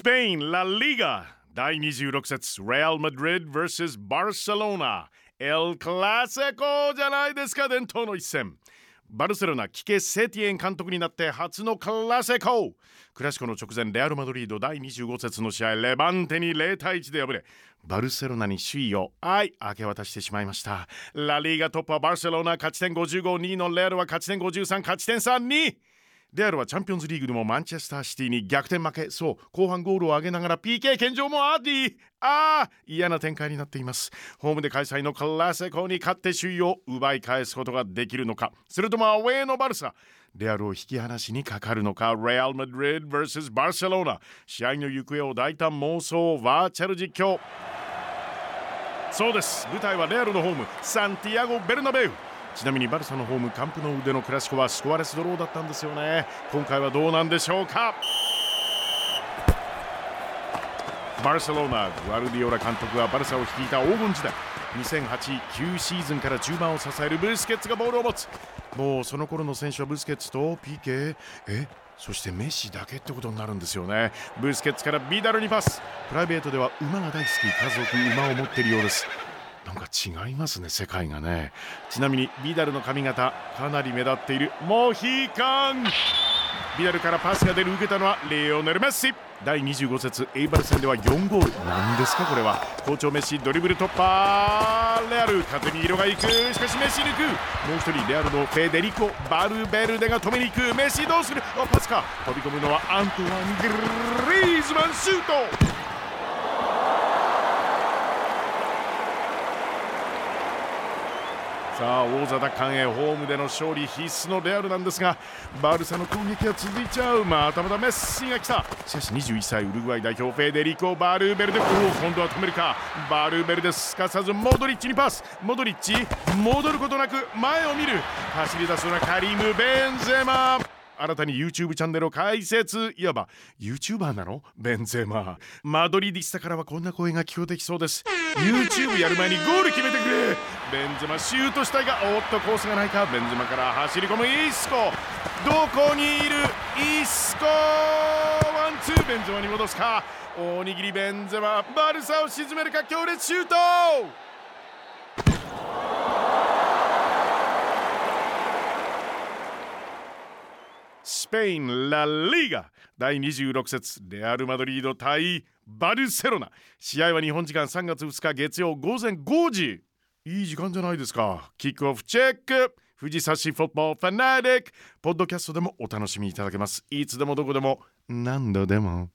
スペイン・ラ・リーガ第26節レアル・マドリッド vs バルセロナエル・クラセコじゃないですか伝統の一戦。バルセロナキケ・セティエン監督になって初のクラセコクラシコの直前レアル・マドリード。第25節の試合レバンテに0対1で敗れバルセロナに首位を愛明け渡してしまいました。ラリーガトップはバルセロナ勝ち点552位のレアルは勝ち点53勝ち点32レアルはチャンピオンズリーグでもマンチェスターシティに逆転負け。そう後半ゴールを挙げながら PK 献上もありああ嫌な展開になっています。ホームで開催のクラセコに勝って首位を奪い返すことができるのか。それともアウェーのバルサ。レアルを引き離しにかかるのか。レアル・マドリード vs バルセロナ試合の行方を大胆妄想バーチャル実況。そうです。舞台はレアルのホームサンティアゴ・ベルナベウちなみにバルサのホームカンプノウでのクラシコはスコアレスドローだったんですよね。今回はどうなんでしょうか？バルセロナグアルディオラ監督はバルサを率いた黄金時代2008-9シーズンから中盤を支えるブスケッツがボールを持つ。もうその頃の選手はブスケッツと PK え？そしてメッシだけってことになるんですよね。ブスケッツからビダルにパス。プライベートでは馬が大好き。家族馬を持っているようです。なんか違いますね世界がね。ちなみにビダルの髪型かなり目立っているモヒカン。ビダルからパスが出る受けたのはレオネル・メッシ。第25節エイバル戦では4ゴール。なんですかこれは。好調メッシドリブル突破。レアル風に色がいく。しかしメッシ抜く。もう一人レアルのフェデリコ・バルベルデが止めに行く。メッシどうする？あパスか。飛び込むのはアントワン・グリーズマンシュート。さあ王座奪還へホームでの勝利必須のレアルなんですがバルサの攻撃は続いちゃう。またまたメッシが来た。しかし21歳ウルグアイ代表フェデリコ・バルーベルデおお今度は止めるか。バルーベルデすかさずモドリッチにパス。モドリッチ戻ることなく前を見る。走り出すのはカリム・ベンゼマ。新たに YouTube チャンネルを開設。いわば YouTuber なの？ベンゼマ。マドリディスタからはこんな声が聞こえてきそうです。YouTube やる前にゴール決めてくれ。ゼマシュートしたいがおっとコースがないか。ベンゼマから走り込むイスコ。どこにいるイスコ？ワンツー。ベンゼマに戻すか？大握りベンゼマバルサを沈めるか？強烈シュート！スペイン・ラ・リーガ。第26節。レアル・マドリード対バルセロナ。試合は日本時間3月2日月曜午前5時。いい時間じゃないですか。キックオフチェック。藤差しフォッボールファナティック。ポッドキャストでもお楽しみいただけます。いつでもどこでも何度でも。